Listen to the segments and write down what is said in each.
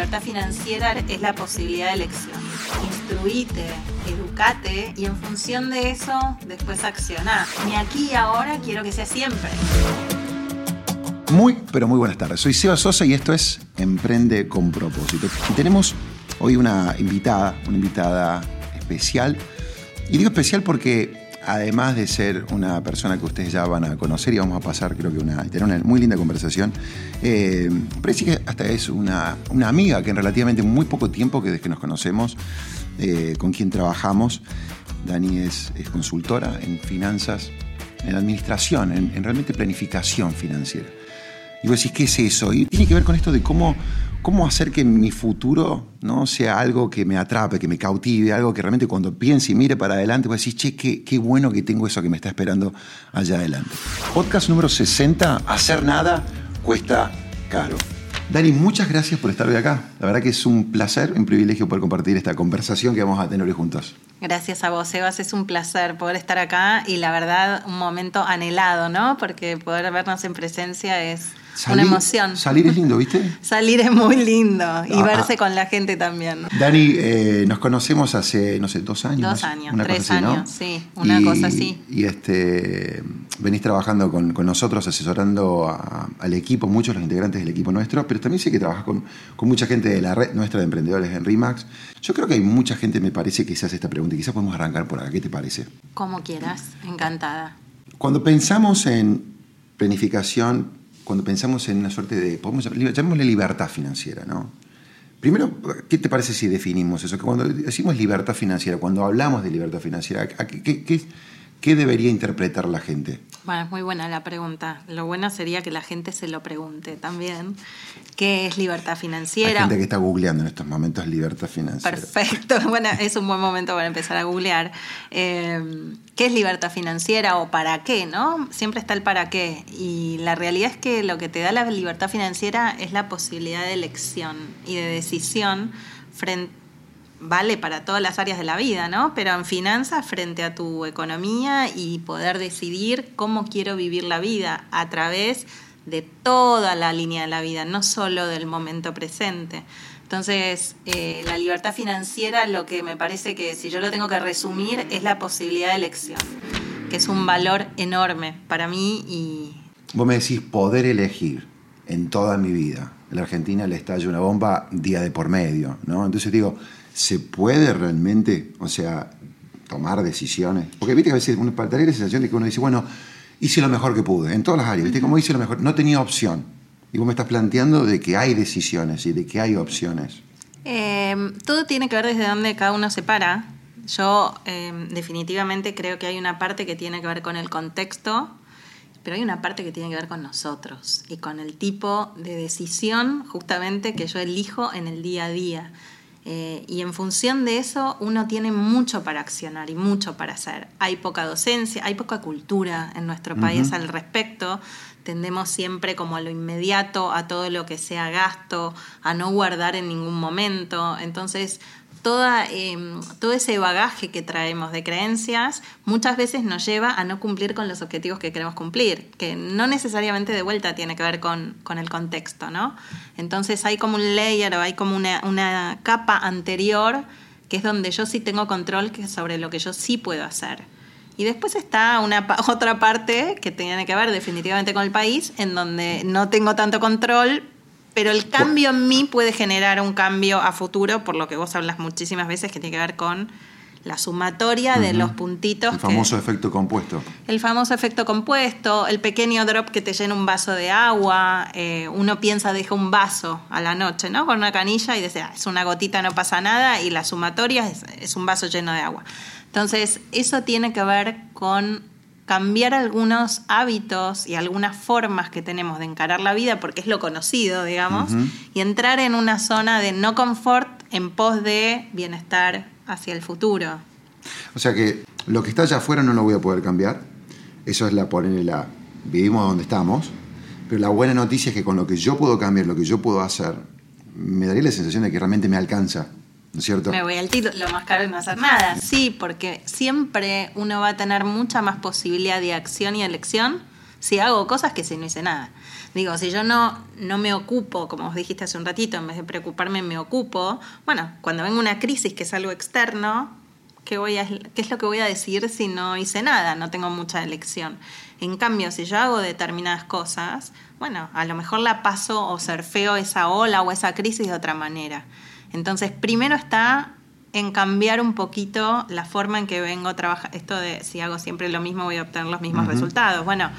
libertad financiera es la posibilidad de elección. Instruite, educate y en función de eso después accioná. Ni aquí y ahora quiero que sea siempre. Muy, pero muy buenas tardes. Soy Seba Sosa y esto es Emprende con propósito. Y tenemos hoy una invitada, una invitada especial. Y digo especial porque además de ser una persona que ustedes ya van a conocer y vamos a pasar, creo que una, tener una muy linda conversación, eh, hasta es una, amiga que en relativamente muy poco tiempo que desde que nos conocemos, eh, con quien trabajamos, Dani es, consultora en finanzas, en administración, en realmente planificación financiera. Y vos decís, ¿qué es eso? Y tiene que ver con esto de cómo cómo hacer que mi futuro ¿no? sea algo que me atrape, que me cautive, algo que realmente cuando piense y mire para adelante, voy a decir, che, qué, qué bueno que tengo eso que me está esperando allá adelante. Podcast número 60, hacer nada cuesta caro. Dani, muchas gracias por estar hoy acá. La verdad que es un placer, un privilegio poder compartir esta conversación que vamos a tener hoy juntos. Gracias a vos, Sebas. Es un placer poder estar acá y la verdad un momento anhelado, ¿no? Porque poder vernos en presencia es una emoción. Salir es lindo, ¿viste? salir es muy lindo y ah, verse ah. con la gente también. Dani, eh, nos conocemos hace, no sé, dos años. Dos años, tres años, sí, una cosa así. Y este, venís trabajando con, nosotros, asesorando al equipo, muchos los integrantes del equipo nuestro, pero también sé que trabajas con, mucha gente de la red nuestra de emprendedores en RIMAX. Yo creo que hay mucha gente, me parece, que se hace esta pregunta y quizás podemos arrancar por acá. ¿Qué te parece? Como quieras, encantada. Cuando pensamos en planificación cuando pensamos en una suerte de, podemos llamémosle libertad financiera, ¿no? Primero, ¿qué te parece si definimos eso? Que cuando decimos libertad financiera, cuando hablamos de libertad financiera, ¿qué, qué, qué debería interpretar la gente? Bueno, es muy buena la pregunta. Lo bueno sería que la gente se lo pregunte también. ¿Qué es libertad financiera? Hay gente que está googleando en estos momentos libertad financiera. Perfecto. Bueno, es un buen momento para empezar a googlear. Eh, ¿Qué es libertad financiera o para qué? ¿no? Siempre está el para qué. Y la realidad es que lo que te da la libertad financiera es la posibilidad de elección y de decisión frente vale para todas las áreas de la vida, ¿no? Pero en finanzas frente a tu economía y poder decidir cómo quiero vivir la vida a través de toda la línea de la vida, no solo del momento presente. Entonces, eh, la libertad financiera, lo que me parece que si yo lo tengo que resumir, es la posibilidad de elección, que es un valor enorme para mí y... Vos me decís poder elegir en toda mi vida. En la Argentina le estalla una bomba día de por medio, ¿no? Entonces digo, ¿se puede realmente, o sea, tomar decisiones? Porque viste que a veces uno tener la sensación de que uno dice, bueno, hice lo mejor que pude, en todas las áreas, ¿viste? Como hice lo mejor, no tenía opción. Y vos me estás planteando de que hay decisiones y de que hay opciones. Em, todo tiene que ver desde dónde cada uno se para. Yo em, definitivamente creo que hay una parte que tiene que ver con el contexto, pero hay una parte que tiene que ver con nosotros y con el tipo de decisión justamente que yo elijo en el día a día. Eh, y en función de eso uno tiene mucho para accionar y mucho para hacer. Hay poca docencia, hay poca cultura en nuestro país al respecto. Tendemos siempre como a lo inmediato, a todo lo que sea gasto, a no guardar en ningún momento. Entonces toda, em, todo ese bagaje que traemos de creencias muchas veces nos lleva a no cumplir con los objetivos que queremos cumplir, que no necesariamente de vuelta tiene que ver con, el contexto, ¿no? Entonces hay como un layer o hay como una, capa anterior que es donde yo sí tengo control sobre lo que yo sí puedo hacer. Y después está una otra parte que tiene que ver definitivamente con el país, en donde no tengo tanto control, pero el cambio en mí puede generar un cambio a futuro, por lo que vos hablas muchísimas veces, que tiene que ver con la sumatoria de los puntitos. El famoso efecto compuesto. El famoso efecto compuesto, el pequeño drop que te llena un vaso de agua. Eh, uno piensa, deja un vaso a la noche, ¿no? Con una canilla y dice, ah, es una gotita, no pasa nada, y la sumatoria es, es un vaso lleno de agua. Entonces, eso tiene que ver con cambiar algunos hábitos y algunas formas que tenemos de encarar la vida, porque es lo conocido, digamos, y entrar en una zona de no confort en pos de bienestar hacia el futuro. O sea que lo que está allá afuera no lo voy a poder cambiar. Eso es la la vivimos donde estamos, pero la buena noticia es que con lo que yo puedo cambiar, lo que yo puedo hacer, me daría la sensación de que realmente me alcanza cierto? Me voy al título, lo más caro es no hacer nada. Sí, porque siempre uno va a tener mucha más posibilidad de acción y elección si hago cosas que si no hice nada. Digo, si yo no, no me ocupo, como os dijiste hace un ratito, en vez de preocuparme me ocupo, bueno, cuando venga una crisis que es algo externo, ¿qué, voy a, ¿qué es lo que voy a decir si no hice nada? No tengo mucha elección. En cambio, si yo hago determinadas cosas, bueno, a lo mejor la paso o surfeo esa ola o esa crisis de otra manera. Entonces, primero está en cambiar un poquito la forma en que vengo a trabajar. Esto de si hago siempre lo mismo voy a obtener los mismos resultados. Bueno,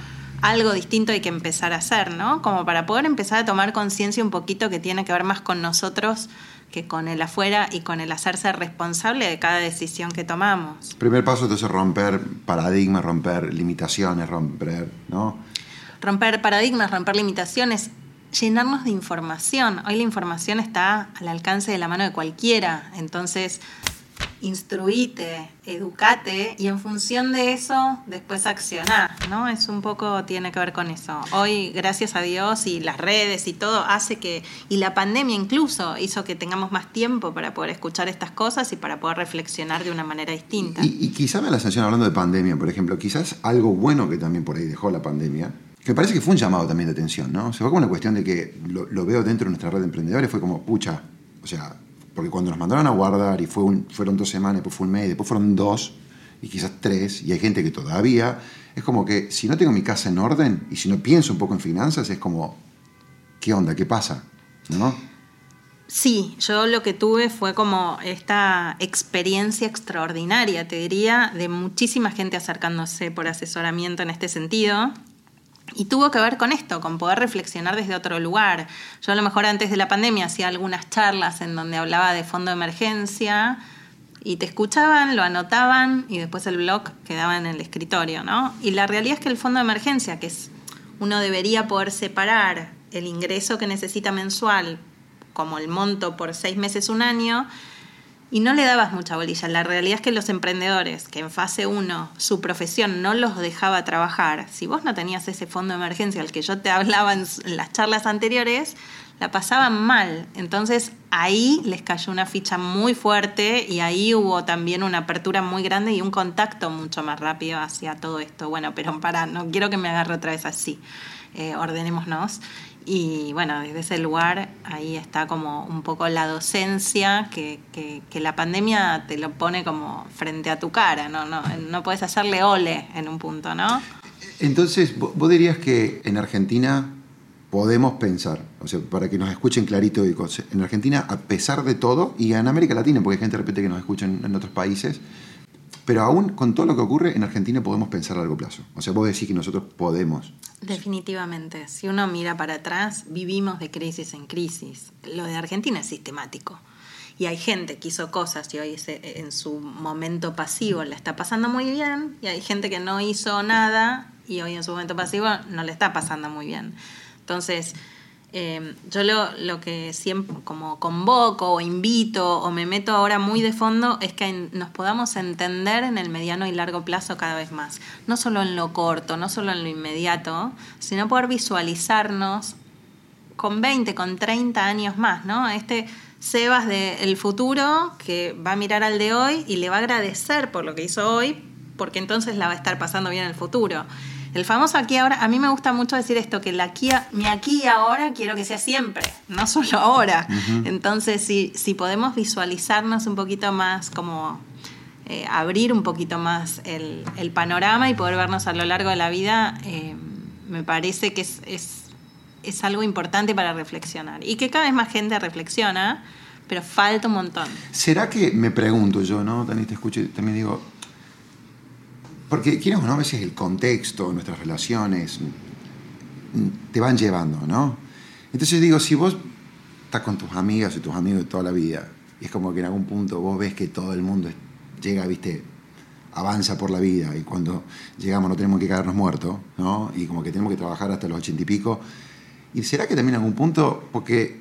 algo distinto hay que empezar a hacer, ¿no? Como para poder empezar a tomar conciencia un poquito que tiene que ver más con nosotros que con el afuera y con el hacerse responsable de cada decisión que tomamos. Primer paso es romper paradigmas, romper limitaciones, romper, ¿no? Romper paradigmas, romper limitaciones, llenarnos de información. Hoy la información está al alcance de la mano de cualquiera, entonces instruite, educate y en función de eso después accionar, ¿no? Es un poco, tiene que ver con eso. Hoy, gracias a Dios y las redes y todo, hace que, y la pandemia incluso hizo que tengamos más tiempo para poder escuchar estas cosas y para poder reflexionar de una manera distinta. Y, y quizá me la sensación, hablando de pandemia, por ejemplo, quizás algo bueno que también por ahí dejó la pandemia, que parece que fue un llamado también de atención, ¿no? Se fue como una cuestión de que lo, lo veo dentro de nuestra red de emprendedores, fue como, pucha, o sea, porque cuando nos mandaron a guardar y fue fueron dos semanas, después fue un mes, después fueron dos y quizás tres, y hay gente que todavía, es como que si no tengo mi casa en orden y si no pienso un poco en finanzas, es como, ¿qué onda? ¿Qué pasa? ¿No? Sí, yo lo que tuve fue como esta experiencia extraordinaria, te diría, de muchísima gente acercándose por asesoramiento en este sentido. Y tuvo que ver con esto, con poder reflexionar desde otro lugar. Yo a lo mejor antes de la pandemia hacía algunas charlas en donde hablaba de fondo de emergencia y te escuchaban, lo anotaban y después el blog quedaba en el escritorio, ¿no? Y la realidad es que el fondo de emergencia, que es uno debería poder separar el ingreso que necesita mensual como el monto por seis meses, un año, y no le dabas mucha bolilla. La realidad es que los emprendedores que en fase 1 su profesión no los dejaba trabajar, si vos no tenías ese fondo de emergencia al que yo te hablaba en las charlas anteriores, la pasaban mal. Entonces ahí les cayó una ficha muy fuerte y ahí hubo también una apertura muy grande y un contacto mucho más rápido hacia todo esto. Bueno, pero para, no quiero que me agarre otra vez así. Eh, ordenémonos. Y bueno, desde ese lugar ahí está como un poco la docencia, que, que, la pandemia te lo pone como frente a tu cara, ¿no? No, no puedes hacerle ole en un punto, ¿no? Entonces, vos dirías que en Argentina podemos pensar, o sea, para que nos escuchen clarito, en Argentina, a pesar de todo, y en América Latina, porque hay gente de repente que nos escucha en otros países, pero aún con todo lo que ocurre, en Argentina podemos pensar a largo plazo. O sea, vos decís que nosotros podemos. Definitivamente. Si uno mira para atrás, vivimos de crisis en crisis. Lo de Argentina es sistemático. Y hay gente que hizo cosas y hoy en su momento pasivo la está pasando muy bien. Y hay gente que no hizo nada y hoy en su momento pasivo no le está pasando muy bien. Entonces, Em, yo lo, lo, que siempre como convoco o invito o me meto ahora muy de fondo es que nos podamos entender en el mediano y largo plazo cada vez más. No solo en lo corto, no solo en lo inmediato, sino poder visualizarnos con 20, con 30 años más, ¿no? Este Sebas del futuro que va a mirar al de hoy y le va a agradecer por lo que hizo hoy, porque entonces la va a estar pasando bien en el futuro. El famoso aquí ahora, a mí me gusta mucho decir esto, que la aquí, mi aquí y ahora quiero que sea siempre, no solo ahora. Entonces, si, si podemos visualizarnos un poquito más, como eh, abrir un poquito más el, panorama y poder vernos a lo largo de la vida, eh, me parece que es, es, algo importante para reflexionar. Y que cada vez más gente reflexiona, pero falta un montón. ¿Será que, me pregunto yo, ¿no? También te escucho, también digo, porque, quieres o no, a veces el contexto, nuestras relaciones, te van llevando, ¿no? Entonces digo, si vos estás con tus amigas y tus amigos de toda la vida, y es como que en algún punto vos ves que todo el mundo llega, viste, avanza por la vida, y cuando llegamos no tenemos que quedarnos muertos, ¿no? Y como que tenemos que trabajar hasta los ochenta y pico. ¿Y será que también en algún punto, porque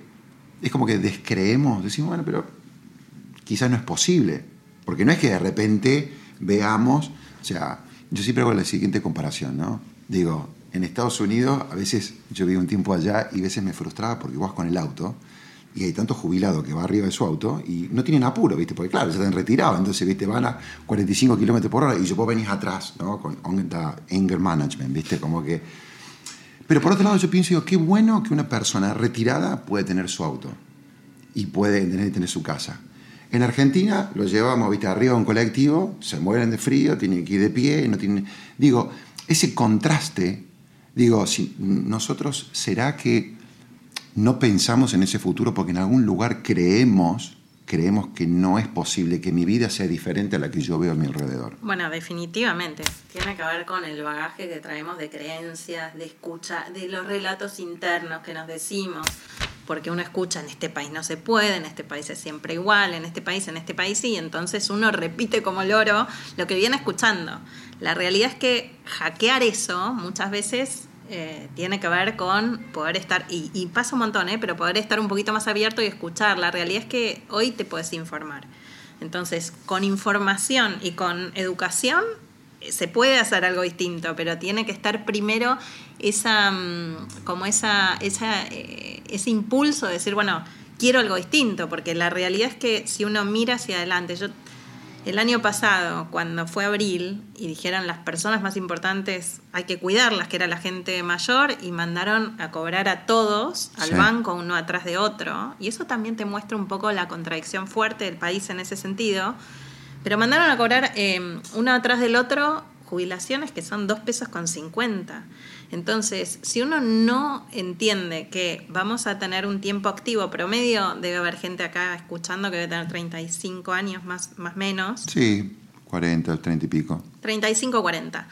es como que descreemos, decimos, bueno, pero quizás no es posible, porque no es que de repente veamos o sea, yo siempre hago la siguiente comparación, ¿no? Digo, en Estados Unidos a veces yo vivo un tiempo allá y a veces me frustraba porque vas con el auto y hay tanto jubilado que va arriba de su auto y no tienen apuro, ¿viste? Porque claro, ya están retirados, entonces, ¿viste? Van a 45 kilómetros por hora y yo vos venís atrás, ¿no? Con anger management, ¿viste? Como que... Pero por otro lado yo pienso, digo, qué bueno que una persona retirada puede tener su auto y puede tener, tener su casa. En Argentina lo llevamos, viste, arriba a un colectivo, se mueren de frío, tienen que ir de pie, no tienen... Digo, ese contraste, digo, si nosotros, ¿será que no pensamos en ese futuro porque en algún lugar creemos creemos que no es posible que mi vida sea diferente a la que yo veo a mi alrededor. Bueno, definitivamente. Tiene que ver con el bagaje que traemos de creencias, de escucha, de los relatos internos que nos decimos. Porque uno escucha en este país no se puede, en este país es siempre igual, en este país, en este país sí, entonces uno repite como loro lo que viene escuchando. La realidad es que hackear eso muchas veces eh, tiene que ver con poder estar, y, pasa un montón, ¿eh? pero poder estar un poquito más abierto y escuchar. La realidad es que hoy te puedes informar. Entonces, con información y con educación se puede hacer algo distinto, pero tiene que estar primero esa, mm, como esa, esa eh, ese impulso de decir, bueno, quiero algo distinto, porque la realidad es que si uno mira hacia adelante, yo el año pasado, cuando fue abril y dijeron las personas más importantes hay que cuidarlas, que era la gente mayor, y mandaron a cobrar a todos al banco uno atrás de otro, y eso también te muestra un poco la contradicción fuerte del país en ese sentido, pero mandaron a cobrar eh, uno atrás del otro jubilaciones que son dos pesos con 50. Entonces, si uno no entiende que vamos a tener un tiempo activo promedio, debe haber gente acá escuchando que debe tener 35 años más más menos. Sí, 40, 30 y pico. 35, 40.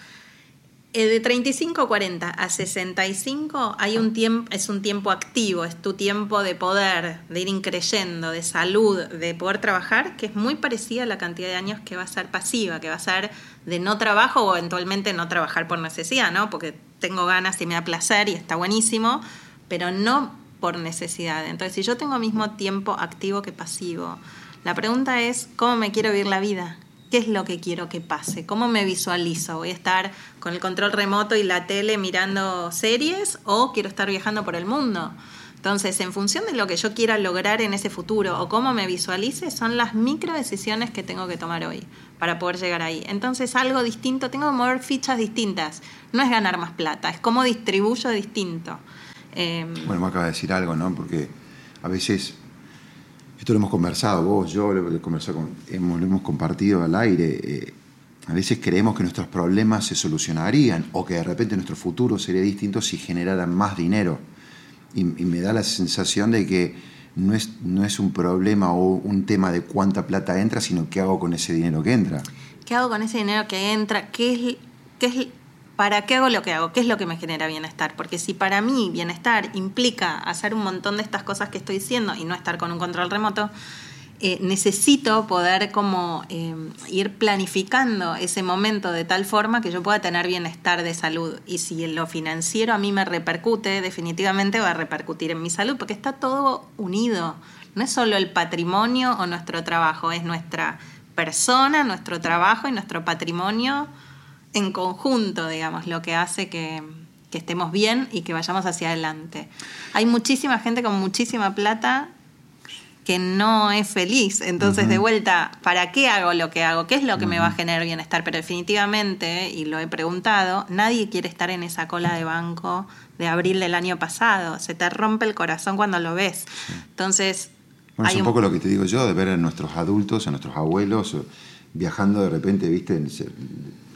Eh, de 35 40 a 65 hay un tiempo, es un tiempo activo, es tu tiempo de poder, de ir increyendo, de salud, de poder trabajar, que es muy parecida a la cantidad de años que va a ser pasiva, que va a ser de no trabajo o eventualmente no trabajar por necesidad, ¿no? Porque tengo ganas y me da placer y está buenísimo, pero no por necesidad. Entonces, si yo tengo mismo tiempo activo que pasivo, la pregunta es, ¿cómo me quiero vivir la vida? ¿Qué es lo que quiero que pase? ¿Cómo me visualizo? ¿Voy a estar con el control remoto y la tele mirando series o quiero estar viajando por el mundo? Entonces, en función de lo que yo quiera lograr en ese futuro o cómo me visualice, son las micro decisiones que tengo que tomar hoy para poder llegar ahí. Entonces, algo distinto, tengo que mover fichas distintas. No es ganar más plata, es cómo distribuyo distinto. Em, bueno, me acaba de decir algo, ¿no? Porque a veces esto lo hemos conversado, vos, yo, lo, hemos, lo hemos compartido al aire. Eh, a veces creemos que nuestros problemas se solucionarían o que de repente nuestro futuro sería distinto si generaran más dinero. Y, me da la sensación de que no es, no es un problema o un tema de cuánta plata entra, sino qué hago con ese dinero que entra. ¿Qué hago con ese dinero que entra? ¿Qué es, qué es ¿para qué hago lo que hago? ¿Qué es lo que me genera bienestar? Porque si para mí bienestar implica hacer un montón de estas cosas que estoy diciendo y no estar con un control remoto, eh, necesito poder como eh, ir planificando ese momento de tal forma que yo pueda tener bienestar de salud. Y si lo financiero a mí me repercute, definitivamente va a repercutir en mi salud, porque está todo unido. No es solo el patrimonio o nuestro trabajo, es nuestra persona, nuestro trabajo y nuestro patrimonio en conjunto, digamos, lo que hace que, estemos bien y que vayamos hacia adelante. Hay muchísima gente con muchísima plata que no es feliz. Entonces, de vuelta, ¿para qué hago lo que hago? ¿Qué es lo que me va a generar bienestar? Pero definitivamente, y lo he preguntado, nadie quiere estar en esa cola de banco de abril del año pasado. Se te rompe el corazón cuando lo ves. Entonces... Bueno, es un, poco lo que te digo yo, de ver a nuestros adultos, a nuestros abuelos, viajando de repente, viste, en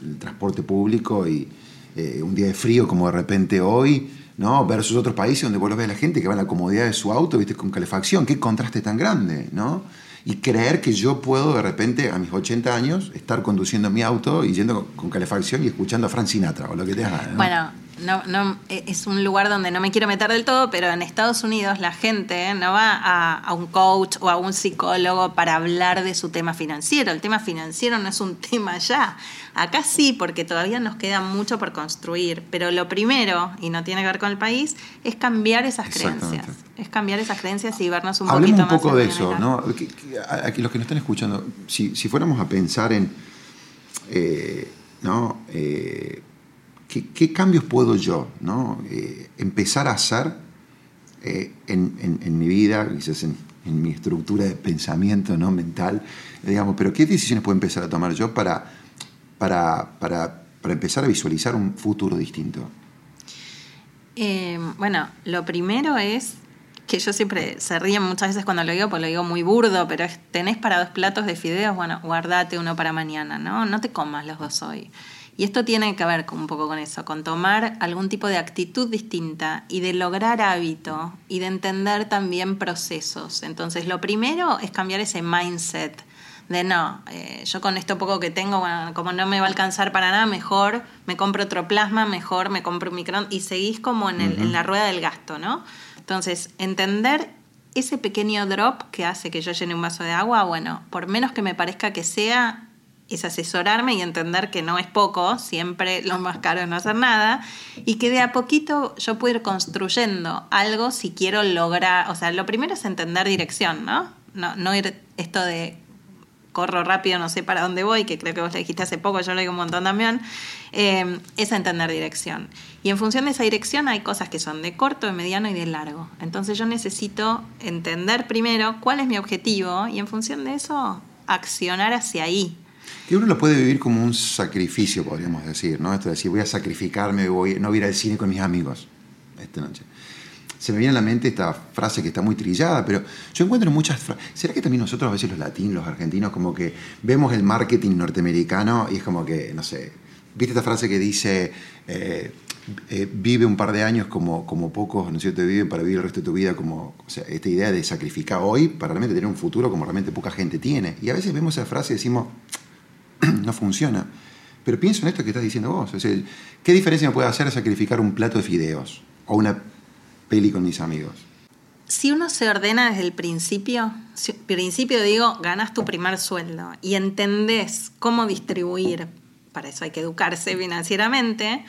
el transporte público y eh, un día de frío como de repente hoy, ¿no? Versus otros países donde vos ves a la gente que va en la comodidad de su auto, viste, con calefacción, qué contraste tan grande, ¿no? Y creer que yo puedo de repente a mis 80 años estar conduciendo mi auto y yendo con calefacción y escuchando a Frank Sinatra o lo que te haga. Bueno, no, no, e, es un lugar donde no me quiero meter del todo, pero en Estados Unidos la gente no va a, un coach o a un psicólogo para hablar de su tema financiero. El tema financiero no es un tema ya. Acá sí, porque todavía nos queda mucho por construir. Pero lo primero, y no tiene que ver con el país, es cambiar esas creencias. Es cambiar esas creencias y vernos un poquito más. un poco de eso, ¿no? Aquí los que nos están escuchando, si, fuéramos a pensar en. Eh, ¿no? Eh, ¿qué, cambios puedo yo ¿no? Eh, empezar a hacer eh, en, mi vida, quizás en, mi estructura de pensamiento ¿no? mental? Digamos, pero ¿qué decisiones puedo empezar a tomar yo para, para, para, para empezar a visualizar un futuro distinto? Eh, bueno, lo primero es que yo siempre se ríen muchas veces cuando lo digo, pues lo digo muy burdo, pero es, tenés para dos platos de fideos, bueno, guardate uno para mañana, ¿no? No te comas los dos hoy. Y esto tiene que ver con, un poco con eso, con tomar algún tipo de actitud distinta y de lograr hábito y de entender también procesos. Entonces, lo primero es cambiar ese mindset de no, eh, yo con esto poco que tengo, bueno, como no me va a alcanzar para nada, mejor me compro otro plasma, mejor me compro un micrón y seguís como en, el, en la rueda del gasto, ¿no? Entonces, entender ese pequeño drop que hace que yo llene un vaso de agua, bueno, por menos que me parezca que sea, es asesorarme y entender que no es poco, siempre lo más caro es no hacer nada, y que de a poquito yo puedo ir construyendo algo si quiero lograr, o sea, lo primero es entender dirección, ¿no? No, no ir esto de corro rápido, no sé para dónde voy, que creo que vos le dijiste hace poco, yo lo digo un montón también, eh, es entender dirección. Y en función de esa dirección hay cosas que son de corto, de mediano y de largo. Entonces yo necesito entender primero cuál es mi objetivo y en función de eso accionar hacia ahí. Que uno lo puede vivir como un sacrificio, podríamos decir, ¿no? Esto de decir, voy a sacrificarme, voy, no voy a ir al cine con mis amigos esta noche se me viene a la mente esta frase que está muy trillada, pero yo encuentro muchas frases. ¿Será que también nosotros a veces los latinos, los argentinos, como que vemos el marketing norteamericano y es como que, no sé, ¿viste esta frase que dice, eh, eh, vive un par de años como, como pocos, ¿no es cierto?, viven para vivir el resto de tu vida como, o sea, esta idea de sacrificar hoy para realmente tener un futuro como realmente poca gente tiene. Y a veces vemos esa frase y decimos, no funciona. Pero pienso en esto que estás diciendo vos. ¿Qué diferencia me puede hacer sacrificar un plato de fideos o una peli con mis amigos. Si uno se ordena desde el principio, principio digo, ganas tu primer sueldo y entendés cómo distribuir, para eso hay que educarse financieramente,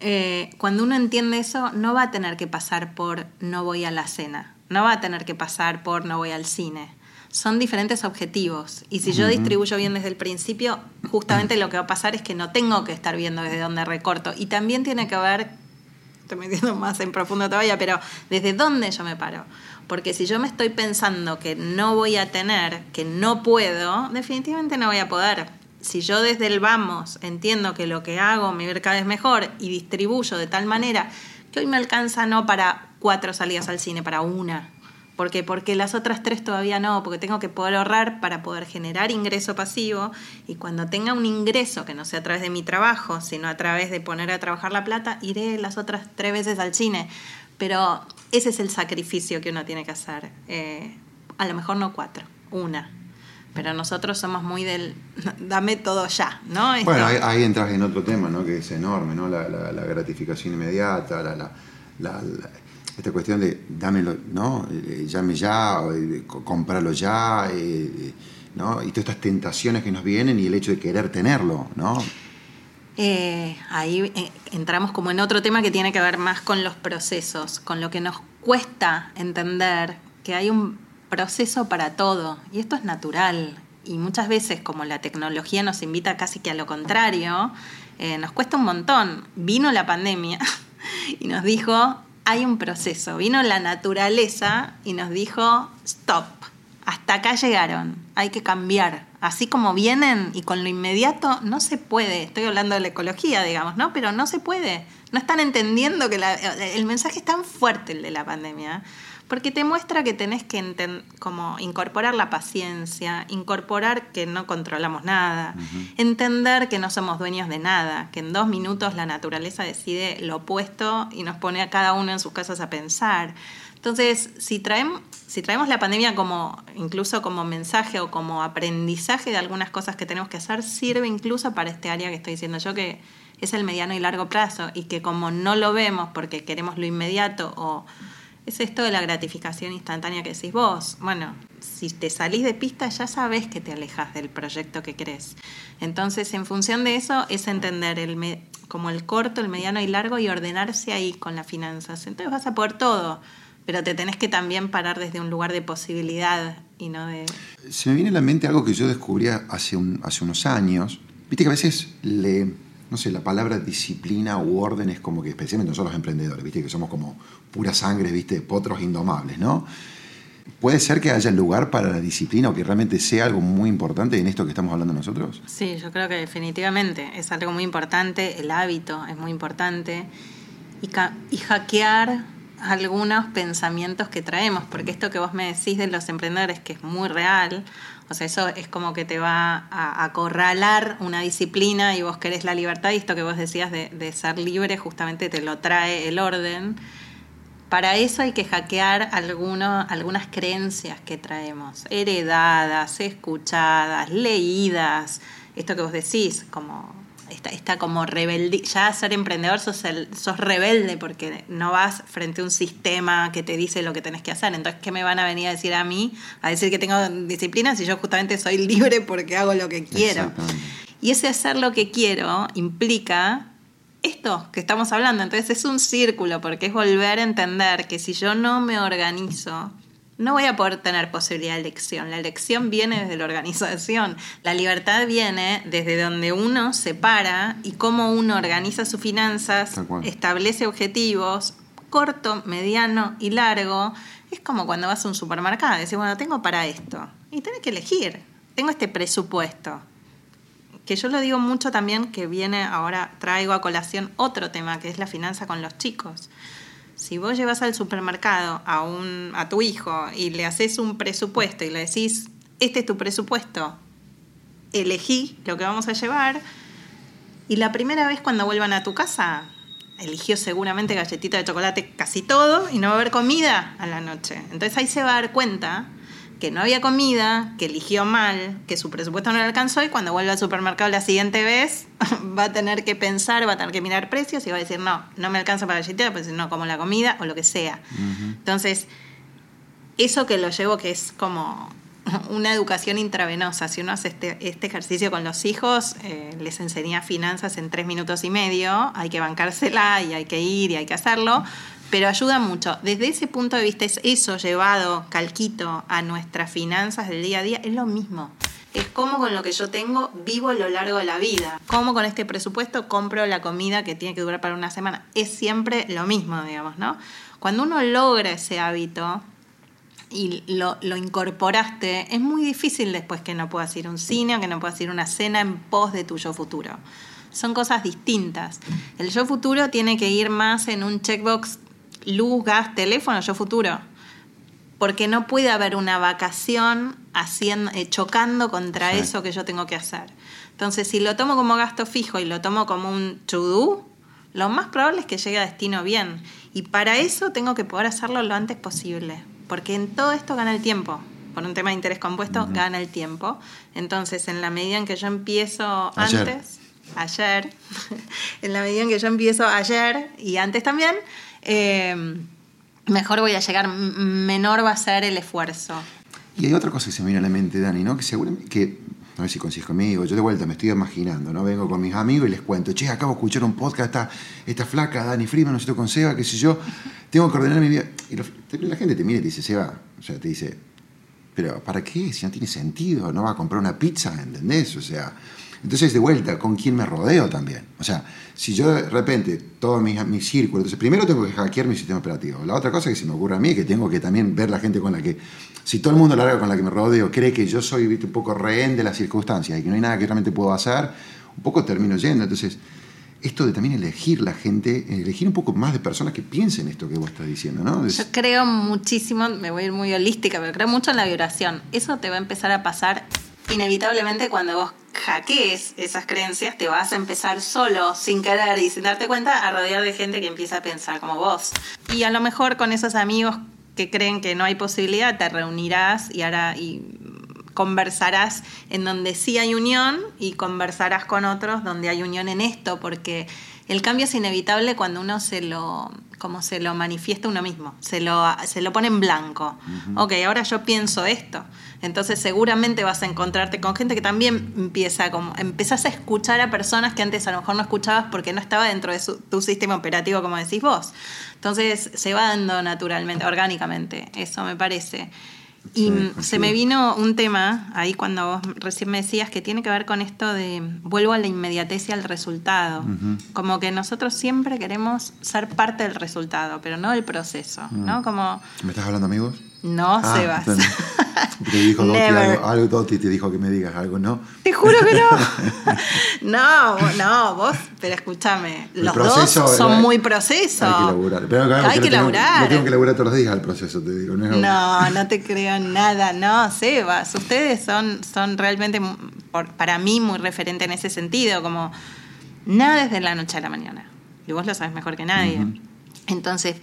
eh, cuando uno entiende eso, no va a tener que pasar por no voy a la cena, no va a tener que pasar por no voy al cine. Son diferentes objetivos. Y si yo distribuyo bien desde el principio, justamente lo que va a pasar es que no tengo que estar viendo desde dónde recorto. Y también tiene que ver estoy metiendo más en profundo todavía, pero ¿desde dónde yo me paro? Porque si yo me estoy pensando que no voy a tener, que no puedo, definitivamente no voy a poder. Si yo desde el vamos entiendo que lo que hago me va cada vez mejor y distribuyo de tal manera que hoy me alcanza no para cuatro salidas al cine, para una, ¿Por qué? Porque las otras tres todavía no, porque tengo que poder ahorrar para poder generar ingreso pasivo y cuando tenga un ingreso que no sea a través de mi trabajo, sino a través de poner a trabajar la plata, iré las otras tres veces al cine. Pero ese es el sacrificio que uno tiene que hacer. Eh, a lo mejor no cuatro, una. Pero nosotros somos muy del dame todo ya, ¿no? Bueno, ahí, entras en otro tema, ¿no? Que es enorme, ¿no? La, gratificación inmediata, la esta cuestión de dámelo, ¿no? Eh, llame ya, eh, comprarlo ya, eh, ¿no? Y todas estas tentaciones que nos vienen y el hecho de querer tenerlo, ¿no? ahí entramos como en otro tema que tiene que ver más con los procesos, con lo que nos cuesta entender que hay un proceso para todo y esto es natural. Y muchas veces, como la tecnología nos invita casi que a lo contrario, nos cuesta un montón. Vino la pandemia y nos dijo, hay un proceso. Vino la naturaleza y nos dijo, stop, hasta acá llegaron, hay que cambiar. Así como vienen y con lo inmediato no se puede. Estoy hablando de la ecología, digamos, ¿no? Pero no se puede. No están entendiendo que el mensaje es tan fuerte el de la pandemia porque te muestra que tenés que como incorporar la paciencia, incorporar que no controlamos nada, entender que no somos dueños de nada, que en dos minutos la naturaleza decide lo opuesto y nos pone a cada uno en sus casas a pensar. Entonces, si traemos, si traemos la pandemia como incluso como mensaje o como aprendizaje de algunas cosas que tenemos que hacer, sirve incluso para este área que estoy diciendo yo que es el mediano y largo plazo y que como no lo vemos porque queremos lo inmediato o es esto de la gratificación instantánea que decís vos. Bueno, si te salís de pista ya sabes que te alejas del proyecto que querés. Entonces, en función de eso, es entender el como el corto, el mediano y largo y ordenarse ahí con las finanzas. Entonces vas a poder todo, pero te tenés que también parar desde un lugar de posibilidad y no de... Se me viene a la mente algo que yo descubrí hace, un, hace unos años. Viste que a veces le no sé, la palabra disciplina u orden es como que, especialmente nosotros los emprendedores, ¿viste? que somos como pura sangre, ¿viste? potros indomables, ¿no? ¿Puede ser que haya lugar para la disciplina o que realmente sea algo muy importante en esto que estamos hablando nosotros? Sí, yo creo que definitivamente es algo muy importante, el hábito es muy importante. y, y hackear algunos pensamientos que traemos, porque esto que vos me decís de los emprendedores, que es muy real, o sea, eso es como que te va a acorralar una disciplina y vos querés la libertad y esto que vos decías de, de ser libre justamente te lo trae el orden. Para eso hay que hackear alguno, algunas creencias que traemos, heredadas, escuchadas, leídas, esto que vos decís, como esta, como rebeldía, ya ser emprendedor sos, sos rebelde porque no vas frente a un sistema que te dice lo que tenés que hacer. Entonces, ¿qué me van a venir a decir a mí? A decir que tengo disciplina si yo justamente soy libre porque hago lo que quiero. Y ese hacer lo que quiero implica esto que estamos hablando. Entonces es un círculo porque es volver a entender que si yo no me organizo, no voy a poder tener posibilidad de elección. La elección viene desde la organización. La libertad viene desde donde uno se para y cómo uno organiza sus finanzas, establece objetivos corto, mediano y largo. Es como cuando vas a un supermercado y decís, bueno, tengo para esto. Y tenés que elegir. Tengo este presupuesto. Que yo lo digo mucho también, que viene ahora, traigo a colación otro tema, que es la finanza con los chicos si vos llevas al supermercado a, un, a tu hijo y le haces un presupuesto y le decís, este es tu presupuesto, elegí lo que vamos a llevar, y la primera vez cuando vuelvan a tu casa, eligió seguramente galletita de chocolate casi todo y no va a haber comida a la noche. Entonces ahí se va a dar cuenta que no había comida, que eligió mal, que su presupuesto no le alcanzó y cuando vuelva al supermercado la siguiente vez va a tener que pensar, va a tener que mirar precios y va a decir, no, no me alcanza para la galletita, pues no como la comida o lo que sea. Entonces, eso que lo llevo que es como una educación intravenosa. Si uno hace este, este ejercicio con los hijos, eh, les enseña finanzas en tres minutos y medio, hay que bancársela y hay que ir y hay que hacerlo, pero ayuda mucho. Desde ese punto de vista, es eso llevado calquito a nuestras finanzas del día a día, es lo mismo. Es como con lo que yo tengo vivo a lo largo de la vida. Como con este presupuesto compro la comida que tiene que durar para una semana. Es siempre lo mismo, digamos, ¿no? Cuando uno logra ese hábito y lo, lo incorporaste, es muy difícil después que no puedas ir a un cine o que no puedas ir a una cena en pos de tu yo futuro. Son cosas distintas. El yo futuro tiene que ir más en un checkbox luz, gas, teléfono, yo futuro. Porque no puede haber una vacación haciendo, eh, chocando contra eso que yo tengo que hacer. Entonces, si lo tomo como gasto fijo y lo tomo como un to lo más probable es que llegue a destino bien. Y para eso tengo que poder hacerlo lo antes posible. Porque en todo esto gana el tiempo. Por un tema de interés compuesto, gana el tiempo. Entonces, en la medida en que yo empiezo antes, ayer, en la medida en que yo empiezo ayer y antes también, eh, mejor voy a llegar, menor va a ser el esfuerzo. Y hay otra cosa que se me viene a la mente, Dani, ¿no? Que seguramente, que, a ver si consigues conmigo, yo de vuelta me estoy imaginando, ¿no? Vengo con mis amigos y les cuento, che, acabo de escuchar un podcast, esta, esta flaca, Dani Freeman, no sé con Seba, qué sé yo, tengo que ordenar mi vida. Y la gente te mira y te dice, Seba, o sea, te dice, pero ¿para qué? Si no tiene sentido, no va a comprar una pizza, ¿entendés? O sea, entonces, de vuelta, ¿con quién me rodeo también? O sea, si yo de repente, todo mi, mi círculo, entonces primero tengo que hackear mi sistema operativo. La otra cosa que se me ocurre a mí es que tengo que también ver la gente con la que, si todo el mundo larga con la que me rodeo cree que yo soy un poco rehén de las circunstancias y que no hay nada que realmente puedo hacer, un poco termino yendo. Entonces, esto de también elegir la gente, elegir un poco más de personas que piensen esto que vos estás diciendo, ¿no? Yo creo muchísimo, me voy a ir muy holística, pero creo mucho en la vibración. Eso te va a empezar a pasar inevitablemente cuando vos hackees esas creencias, te vas a empezar solo, sin querer y sin darte cuenta, a rodear de gente que empieza a pensar como vos. Y a lo mejor con esos amigos que creen que no hay posibilidad, te reunirás y ahora y conversarás en donde sí hay unión y conversarás con otros donde hay unión en esto, porque el cambio es inevitable cuando uno se lo, como se lo manifiesta uno mismo, se lo, se lo pone en blanco. Ok, ahora yo pienso esto. Entonces seguramente vas a encontrarte con gente que también empieza como, empezás a escuchar a personas que antes a lo mejor no escuchabas porque no estaba dentro de tu sistema operativo, como decís vos. Entonces se va dando naturalmente, orgánicamente, eso me parece. Y se me vino un tema ahí cuando vos recién me decías que tiene que ver con esto de vuelvo a la inmediatez y al resultado. Como que nosotros siempre queremos ser parte del resultado, pero no del proceso, ¿no? Como... ¿Me estás hablando, amigos? No, ah, Sebas. Te dijo Never. algo, algo, te dijo que me digas algo, ¿no? Te juro que no. no, no, vos, pero escúchame. El Los proceso, dos son ¿verdad? muy proceso. Hay que laburar. Pero claro, Hay que tengo- laburar. Lo tengo que laburar todos los días al proceso, te digo. No, No, no te creo nada, no, Sebas. Ustedes son, son realmente, por- para mí, muy referente en ese sentido, como nada desde la noche a la mañana. Y vos lo sabes mejor que nadie. Entonces,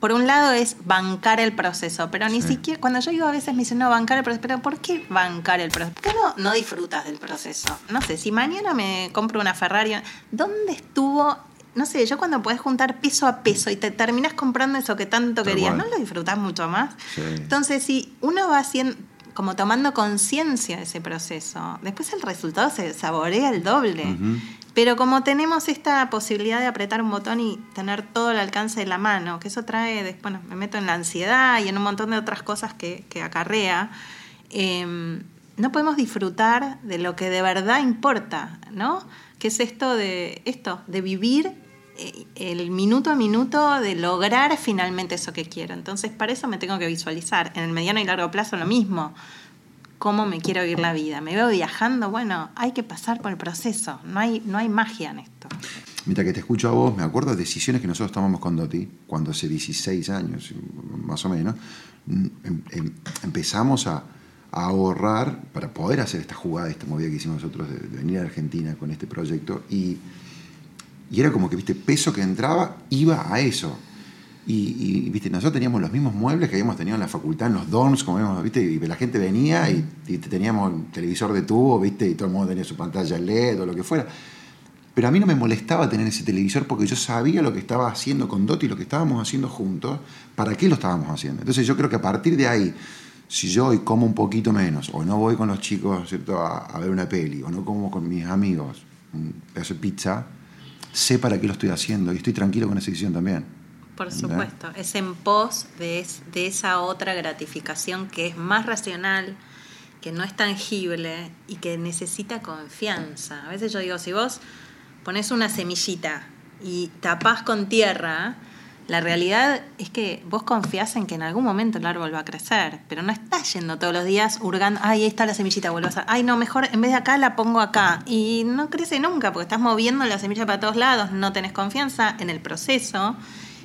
por un lado es bancar el proceso, pero ni Sí. siquiera, cuando yo digo a veces me dicen, no, bancar el proceso, pero ¿por qué bancar el proceso? ¿Por qué no, no disfrutas del proceso? No sé, si mañana me compro una Ferrari, ¿dónde estuvo? No sé, yo cuando puedes juntar peso a peso y te terminas comprando eso que tanto Tal querías, cual. ¿no lo disfrutas mucho más? Sí. Entonces, si uno va haciendo, como tomando conciencia de ese proceso, después el resultado se saborea el doble. Pero como tenemos esta posibilidad de apretar un botón y tener todo al alcance de la mano, que eso trae, des- bueno, me meto en la ansiedad y en un montón de otras cosas que, que acarrea, eh, no podemos disfrutar de lo que de verdad importa, ¿no? Que es esto de, esto, de vivir eh, el minuto a minuto, de lograr finalmente eso que quiero. Entonces, para eso me tengo que visualizar. En el mediano y largo plazo lo mismo cómo me quiero vivir la vida. Me veo viajando, bueno, hay que pasar por el proceso, no hay, no hay magia en esto. Mientras que te escucho a vos, me acuerdo de decisiones que nosotros tomamos con Dotti, cuando hace 16 años, más o menos, em- em- empezamos a, a ahorrar para poder hacer esta jugada, esta movida que hicimos nosotros de, de venir a Argentina con este proyecto. Y, y era como que, viste, peso que entraba iba a eso. Y, viste, nosotros teníamos los mismos muebles que habíamos tenido en la facultad, en los dorms, como viste, y la gente venía y, teníamos un televisor de tubo, viste, y todo el mundo tenía su pantalla LED o lo que fuera. Pero a mí no me molestaba tener ese televisor porque yo sabía lo que estaba haciendo con Doti, lo que estábamos haciendo juntos, para qué lo estábamos haciendo. Entonces yo creo que a partir de ahí, si yo hoy como un poquito menos, o no voy con los chicos ¿cierto? A, a ver una peli, o no como con mis amigos un pizza, sé para qué lo estoy haciendo y estoy tranquilo con esa decisión también. Por ¿Verdad? supuesto, es en pos de, es- de esa otra gratificación que es más racional, que no es tangible y que necesita confianza. A veces yo digo, si vos pones una semillita y tapás con tierra, la realidad es que vos confías en que en algún momento el árbol va a crecer, pero no estás yendo todos los días hurgando, ay, ahí está la semillita, vuelvo a ay, no, mejor en vez de acá la pongo acá. Y no crece nunca, porque estás moviendo la semilla para todos lados, no tenés confianza en el proceso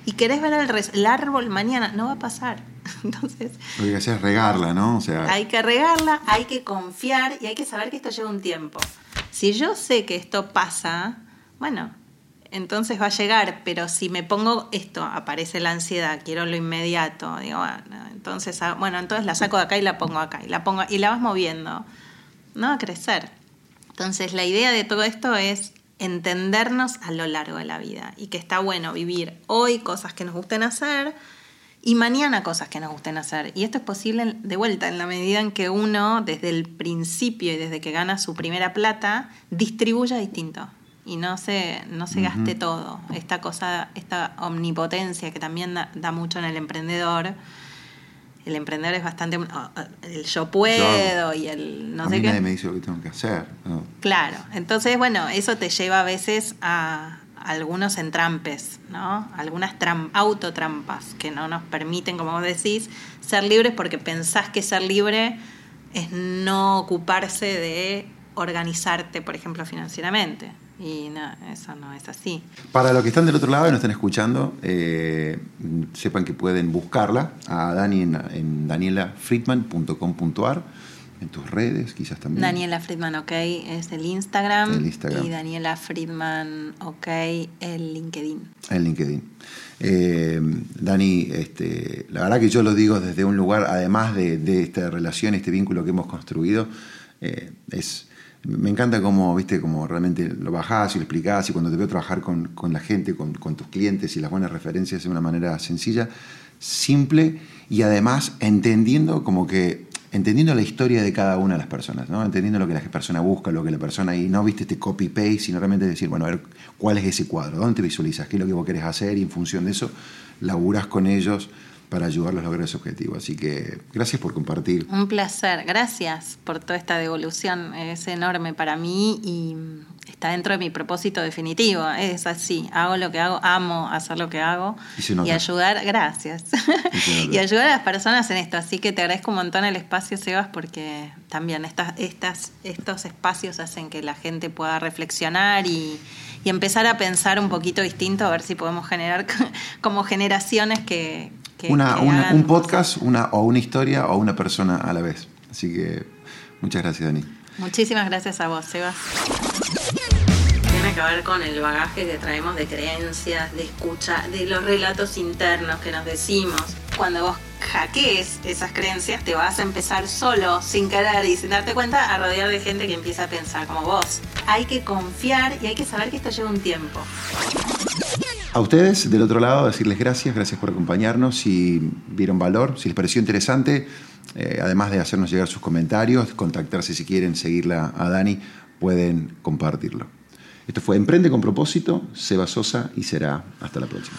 y querés ver el, res- el árbol mañana, no va a pasar. Entonces, Lo que hacer es regarla, ¿no? O sea, hay que regarla, hay que confiar y hay que saber que esto lleva un tiempo. Si yo sé que esto pasa, bueno, entonces va a llegar, pero si me pongo esto, aparece la ansiedad, quiero lo inmediato, digo, bueno, entonces, ah, bueno, entonces la saco de acá y la pongo acá y la pongo y la vas moviendo, no va a crecer. Entonces, la idea de todo esto es entendernos a lo largo de la vida y que está bueno vivir hoy cosas que nos gusten hacer y mañana cosas que nos gusten hacer. Y esto es posible de vuelta en la medida en que uno, desde el principio y desde que gana su primera plata, distribuya distinto y no se, no se gaste todo. Esta cosa, esta omnipotencia que también da, da mucho en el emprendedor. El emprendedor es bastante el yo puedo y el no a sé mí qué. nadie me dice lo que tengo que hacer. ¿no? Claro, entonces, bueno, eso te lleva a veces a algunos entrampes, ¿no? Algunas tram- autotrampas que no nos permiten, como vos decís, ser libres porque pensás que ser libre es no ocuparse de organizarte, por ejemplo, financieramente. Y no, eso no es así. Para los que están del otro lado y nos están escuchando, eh, sepan que pueden buscarla a Dani en, en danielafriedman.com.ar, en tus redes quizás también. Daniela Friedman OK es el Instagram, El Instagram. y Daniela Friedman OK el LinkedIn. En LinkedIn. Eh, Dani, este, la verdad que yo lo digo desde un lugar, además de, de esta relación, este vínculo que hemos construido, eh, es, me encanta cómo, viste, como realmente lo bajás y lo explicás y cuando te veo trabajar con, con la gente, con, tus clientes y las buenas referencias de una manera sencilla, simple y además entendiendo como que entendiendo la historia de cada una de las personas, ¿no? entendiendo lo que la persona busca, lo que la persona y no viste este copy-paste, sino realmente decir, bueno, a ver, ¿cuál es ese cuadro? ¿Dónde te visualizas? ¿Qué es lo que vos querés hacer? Y en función de eso, laburás con ellos para ayudarlos a lograr ese objetivo. Así que gracias por compartir. Un placer, gracias por toda esta devolución, es enorme para mí y está dentro de mi propósito definitivo, es así, hago lo que hago, amo hacer lo que hago y, ayudar, gracias, y ayudar a las personas en esto, así que te agradezco un montón el espacio, Sebas, porque también estas, estas, estos espacios hacen que la gente pueda reflexionar y, y empezar a pensar un poquito distinto, a ver si podemos generar como generaciones que, un podcast, una, o una historia o una persona a la vez. Así que muchas gracias, Dani. Muchísimas gracias a vos, Sebas. Tiene que ver con el bagaje que traemos de creencias, de escucha, de los relatos internos que nos decimos. Cuando vos hackees esas creencias, te vas a empezar solo, sin querer y sin darte cuenta, a rodear de gente que empieza a pensar como vos. Hay que confiar y hay que saber que esto lleva un tiempo. A ustedes, del otro lado, decirles gracias, gracias por acompañarnos, si vieron valor, si les pareció interesante, eh, además de hacernos llegar sus comentarios, contactarse si quieren, seguirla a Dani, pueden compartirlo. Esto fue Emprende con propósito, Seba Sosa y será hasta la próxima.